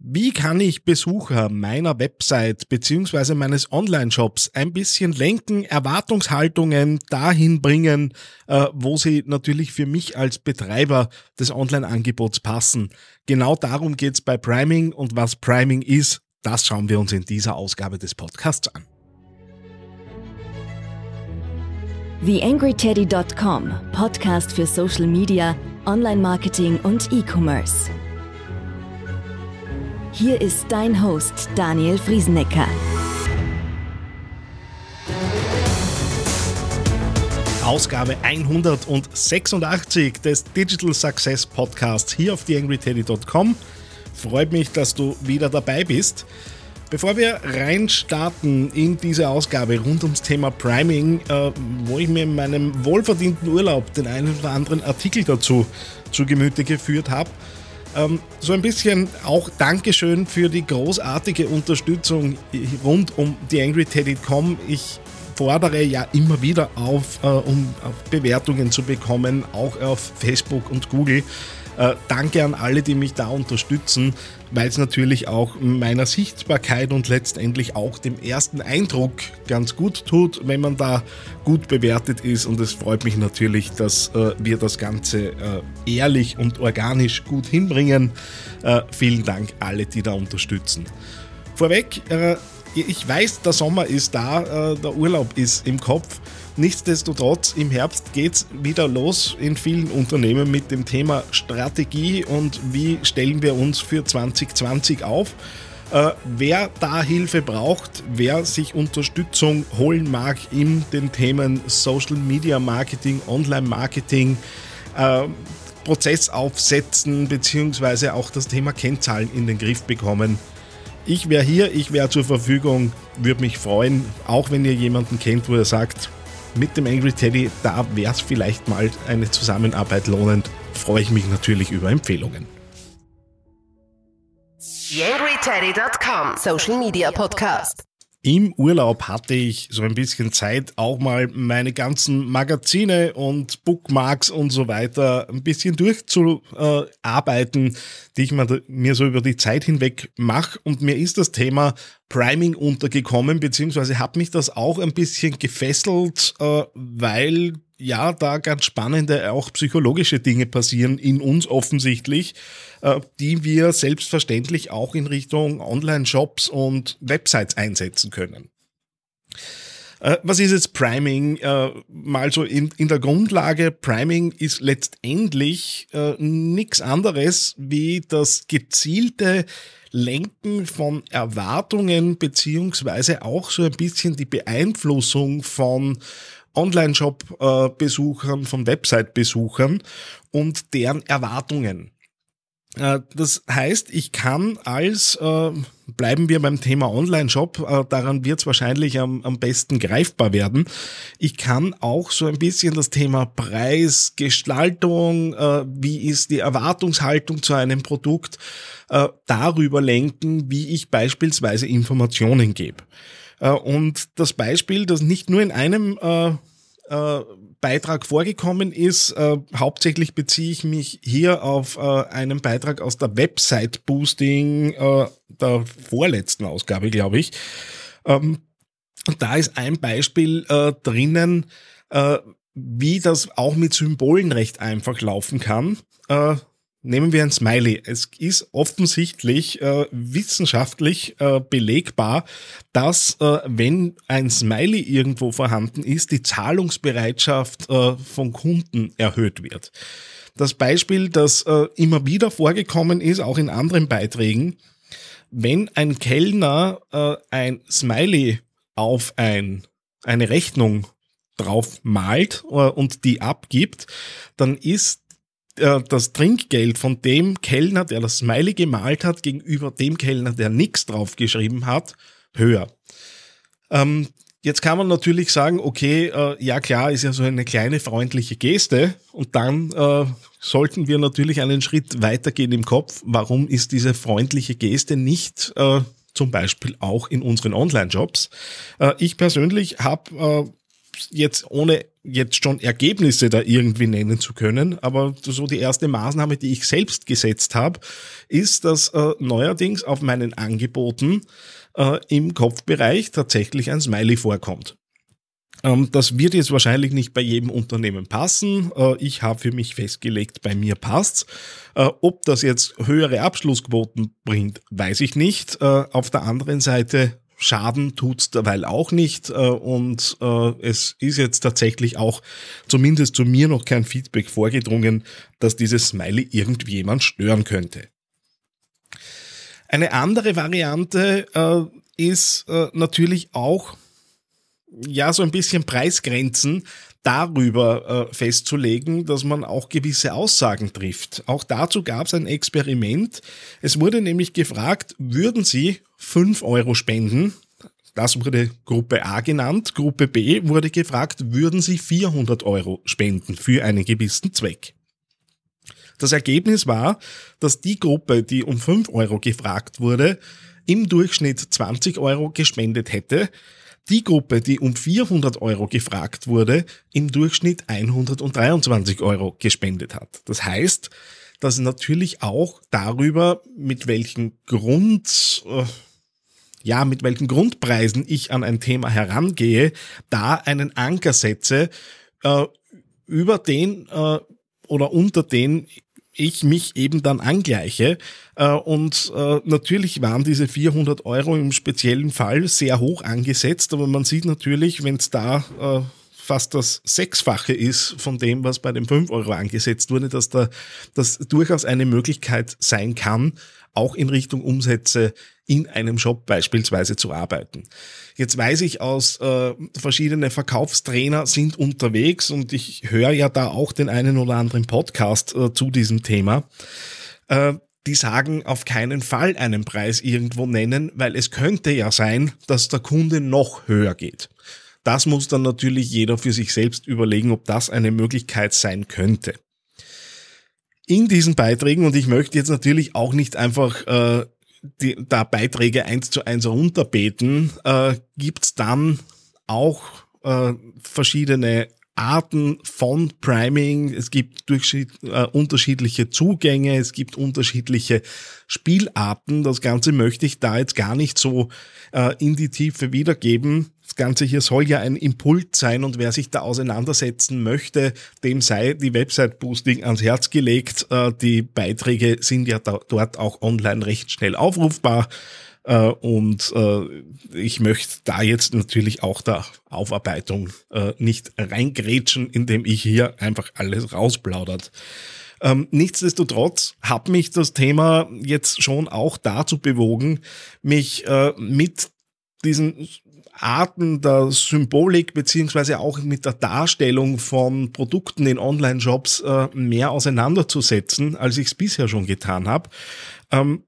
Wie kann ich Besucher meiner Website beziehungsweise meines Online-Shops ein bisschen lenken, Erwartungshaltungen dahin bringen, äh, wo sie natürlich für mich als Betreiber des Online-Angebots passen? Genau darum geht's bei Priming und was Priming ist, das schauen wir uns in dieser Ausgabe des Podcasts an. TheAngryTeddy.com, Podcast für Social Media, Online-Marketing und E-Commerce. Hier ist dein Host Daniel Friesenecker. Ausgabe 186 des Digital Success Podcasts hier auf theangryteddy.com. Freut mich, dass du wieder dabei bist. Bevor wir reinstarten in diese Ausgabe rund ums Thema Priming, äh, wo ich mir in meinem wohlverdienten Urlaub den einen oder anderen Artikel dazu zu Gemüte geführt habe, ähm, so ein bisschen auch Dankeschön für die großartige Unterstützung rund um die. Ich fordere ja immer wieder auf, äh, um Bewertungen zu bekommen, auch auf Facebook und Google. Äh, danke an alle, die mich da unterstützen, weil es natürlich auch meiner Sichtbarkeit und letztendlich auch dem ersten Eindruck ganz gut tut, wenn man da gut bewertet ist. Und es freut mich natürlich, dass äh, wir das Ganze äh, ehrlich und organisch gut hinbringen. Äh, vielen Dank alle, die da unterstützen. Vorweg, äh, ich weiß, der Sommer ist da, äh, der Urlaub ist im Kopf. Nichtsdestotrotz, im Herbst geht es wieder los in vielen Unternehmen mit dem Thema Strategie und wie stellen wir uns für 2020 auf. Äh, wer da Hilfe braucht, wer sich Unterstützung holen mag in den Themen Social Media Marketing, Online Marketing, äh, Prozess aufsetzen, beziehungsweise auch das Thema Kennzahlen in den Griff bekommen. Ich wäre hier, ich wäre zur Verfügung, würde mich freuen, auch wenn ihr jemanden kennt, wo er sagt, mit dem Angry Teddy, da wäre es vielleicht mal eine Zusammenarbeit lohnend. Freue ich mich natürlich über Empfehlungen. Social Media Podcast. Im Urlaub hatte ich so ein bisschen Zeit, auch mal meine ganzen Magazine und Bookmarks und so weiter ein bisschen durchzuarbeiten, die ich mir so über die Zeit hinweg mache. Und mir ist das Thema Priming untergekommen, beziehungsweise hat mich das auch ein bisschen gefesselt, äh, weil ja, da ganz spannende, auch psychologische Dinge passieren in uns offensichtlich, äh, die wir selbstverständlich auch in Richtung Online-Shops und Websites einsetzen können. Äh, was ist jetzt Priming? Äh, mal so in, in der Grundlage, Priming ist letztendlich nichts anderes wie das gezielte Lenken von Erwartungen beziehungsweise auch so ein bisschen die Beeinflussung von Online-Shop-Besuchern, von Website-Besuchern und deren Erwartungen. Äh, das heißt, ich kann als, äh, bleiben wir beim Thema Online-Shop, äh, daran wird es wahrscheinlich am, am besten greifbar werden. Ich kann auch so ein bisschen das Thema Preis, Gestaltung, wie ist die Erwartungshaltung zu einem Produkt, darüber lenken, wie ich beispielsweise Informationen gebe. Und das Beispiel, das nicht nur in einem äh, Beitrag vorgekommen ist. Äh, hauptsächlich beziehe ich mich hier auf äh, einen Beitrag aus der Website Boosting der vorletzten Ausgabe, glaube ich. Ähm, da ist ein Beispiel drinnen, wie das auch mit Symbolen recht einfach laufen kann. Nehmen wir ein Smiley. Es ist offensichtlich äh, wissenschaftlich äh, belegbar, dass äh, wenn ein Smiley irgendwo vorhanden ist, die Zahlungsbereitschaft äh, von Kunden erhöht wird. Das Beispiel, das äh, immer wieder vorgekommen ist, auch in anderen Beiträgen, wenn ein Kellner äh, ein Smiley auf ein, eine Rechnung drauf malt und die abgibt, dann ist äh, das Trinkgeld von dem Kellner, der das Smiley gemalt hat, gegenüber dem Kellner, der nichts draufgeschrieben hat, höher. Ähm, jetzt kann man natürlich sagen, okay, äh, ja klar, ist ja so eine kleine freundliche Geste und dann äh, sollten wir natürlich einen Schritt weitergehen im Kopf. Warum ist diese freundliche Geste nicht äh, zum Beispiel auch in unseren Online-Jobs? Äh, ich persönlich habe jetzt ohne jetzt schon Ergebnisse da irgendwie nennen zu können, aber so die erste Maßnahme, die ich selbst gesetzt habe, ist, dass äh, neuerdings auf meinen Angeboten äh, im Kopfbereich tatsächlich ein Smiley vorkommt. Ähm, das wird jetzt wahrscheinlich nicht bei jedem Unternehmen passen. Äh, ich habe für mich festgelegt, bei mir passt's. Äh, ob das jetzt höhere Abschlussquoten bringt, weiß ich nicht. Äh, auf der anderen Seite Schaden tut's derweil auch nicht und es ist jetzt tatsächlich auch zumindest zu mir noch kein Feedback vorgedrungen, dass dieses Smiley irgendjemand stören könnte. Eine andere Variante ist natürlich auch ja, so ein bisschen Preisgrenzen darüber äh, festzulegen, dass man auch gewisse Aussagen trifft. Auch dazu gab es ein Experiment. Es wurde nämlich gefragt, würden Sie 5 Euro spenden? Das wurde Gruppe A genannt. Gruppe B wurde gefragt, würden Sie 400 Euro spenden für einen gewissen Zweck? Das Ergebnis war, dass die Gruppe, die um 5 Euro gefragt wurde, im Durchschnitt 20 Euro gespendet hätte, die Gruppe, die um 400 Euro gefragt wurde, im Durchschnitt 123 Euro gespendet hat. Das heißt, dass natürlich auch darüber, mit welchen Grund, äh, ja, mit welchen Grundpreisen ich an ein Thema herangehe, da einen Anker setze, äh, über den äh, oder unter den ich mich eben dann angleiche. Äh, und äh, natürlich waren diese 400 Euro im speziellen Fall sehr hoch angesetzt, aber man sieht natürlich, wenn es da äh, fast das Sechsfache ist von dem, was bei den 5 Euro angesetzt wurde, dass da das durchaus eine Möglichkeit sein kann, auch in Richtung Umsätze in einem Shop beispielsweise zu arbeiten. Jetzt weiß ich aus, äh, verschiedene Verkaufstrainer sind unterwegs und ich höre ja da auch den einen oder anderen Podcast äh, zu diesem Thema. Äh, die sagen auf keinen Fall einen Preis irgendwo nennen, weil es könnte ja sein, dass der Kunde noch höher geht. Das muss dann natürlich jeder für sich selbst überlegen, ob das eine Möglichkeit sein könnte. In diesen Beiträgen, und ich möchte jetzt natürlich auch nicht einfach äh, die, da Beiträge eins zu eins runterbeten, äh, gibt's dann auch äh, verschiedene Arten von Priming. Es gibt äh, unterschiedliche Zugänge, es gibt unterschiedliche Spielarten. Das Ganze möchte ich da jetzt gar nicht so äh, in die Tiefe wiedergeben. Das Ganze hier soll ja ein Impuls sein und wer sich da auseinandersetzen möchte, dem sei die Website Boosting ans Herz gelegt. Äh, die Beiträge sind ja dort auch online recht schnell aufrufbar. Äh, und äh, ich möchte da jetzt natürlich auch der Aufarbeitung nicht reingrätschen, indem ich hier einfach alles rausplaudert. Ähm, nichtsdestotrotz hat mich das Thema jetzt schon auch dazu bewogen, mich äh, mit diesen Arten der Symbolik beziehungsweise auch mit der Darstellung von Produkten in Online-Shops äh, mehr auseinanderzusetzen, als ich es bisher schon getan habe. Ähm,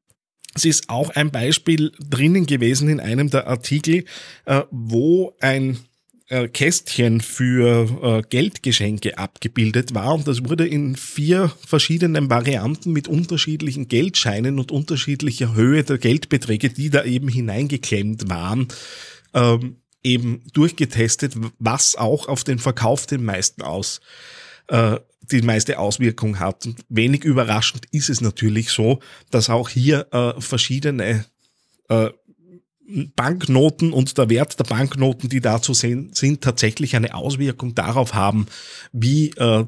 es ist auch ein Beispiel drinnen gewesen in einem der Artikel, äh, wo ein äh, Kästchen für äh, Geldgeschenke abgebildet war und das wurde in vier verschiedenen Varianten mit unterschiedlichen Geldscheinen und unterschiedlicher Höhe der Geldbeträge, die da eben hineingeklemmt waren, ähm, eben durchgetestet, was auch auf den Verkauf den meisten aus äh, die meiste Auswirkung hat. Und wenig überraschend ist es natürlich so, dass auch hier äh, verschiedene äh, Banknoten und der Wert der Banknoten, die dazu sehen, sind, tatsächlich eine Auswirkung darauf haben, wie äh,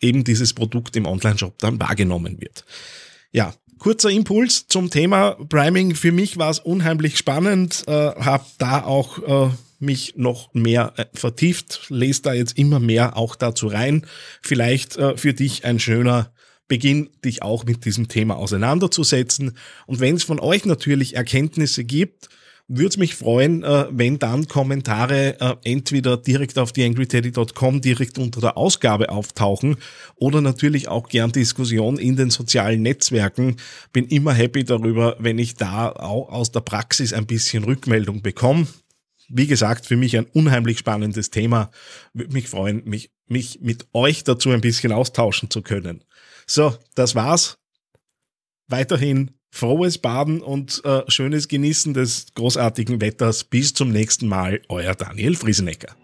eben dieses Produkt im Online-Shop dann wahrgenommen wird. Ja, kurzer Impuls zum Thema Priming. Für mich war es unheimlich spannend, äh, habe da auch äh, mich noch mehr äh, vertieft, lese da jetzt immer mehr auch dazu rein. Vielleicht äh, für dich ein schöner Beginn, dich auch mit diesem Thema auseinanderzusetzen. Und wenn es von euch natürlich Erkenntnisse gibt, würde mich freuen, äh, wenn dann Kommentare äh, entweder direkt auf theangryteddy.com direkt unter der Ausgabe auftauchen oder natürlich auch gern Diskussion in den sozialen Netzwerken. Bin immer happy darüber, wenn ich da auch aus der Praxis ein bisschen Rückmeldung bekomme. Wie gesagt, für mich ein unheimlich spannendes Thema. Würde mich freuen, mich, mich mit euch dazu ein bisschen austauschen zu können. So, das war's. Weiterhin frohes Baden und äh, schönes Genießen des großartigen Wetters. Bis zum nächsten Mal, euer Daniel Friesenecker.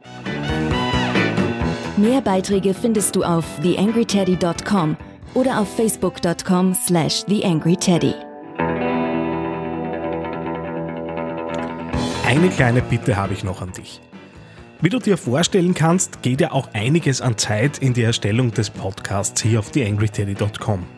Mehr Beiträge findest du auf theangryteddy.com oder auf facebook.com slash theangryteddy. Eine kleine Bitte habe ich noch an dich. Wie du dir vorstellen kannst, geht ja auch einiges an Zeit in die Erstellung des Podcasts hier auf theangryteddy.com.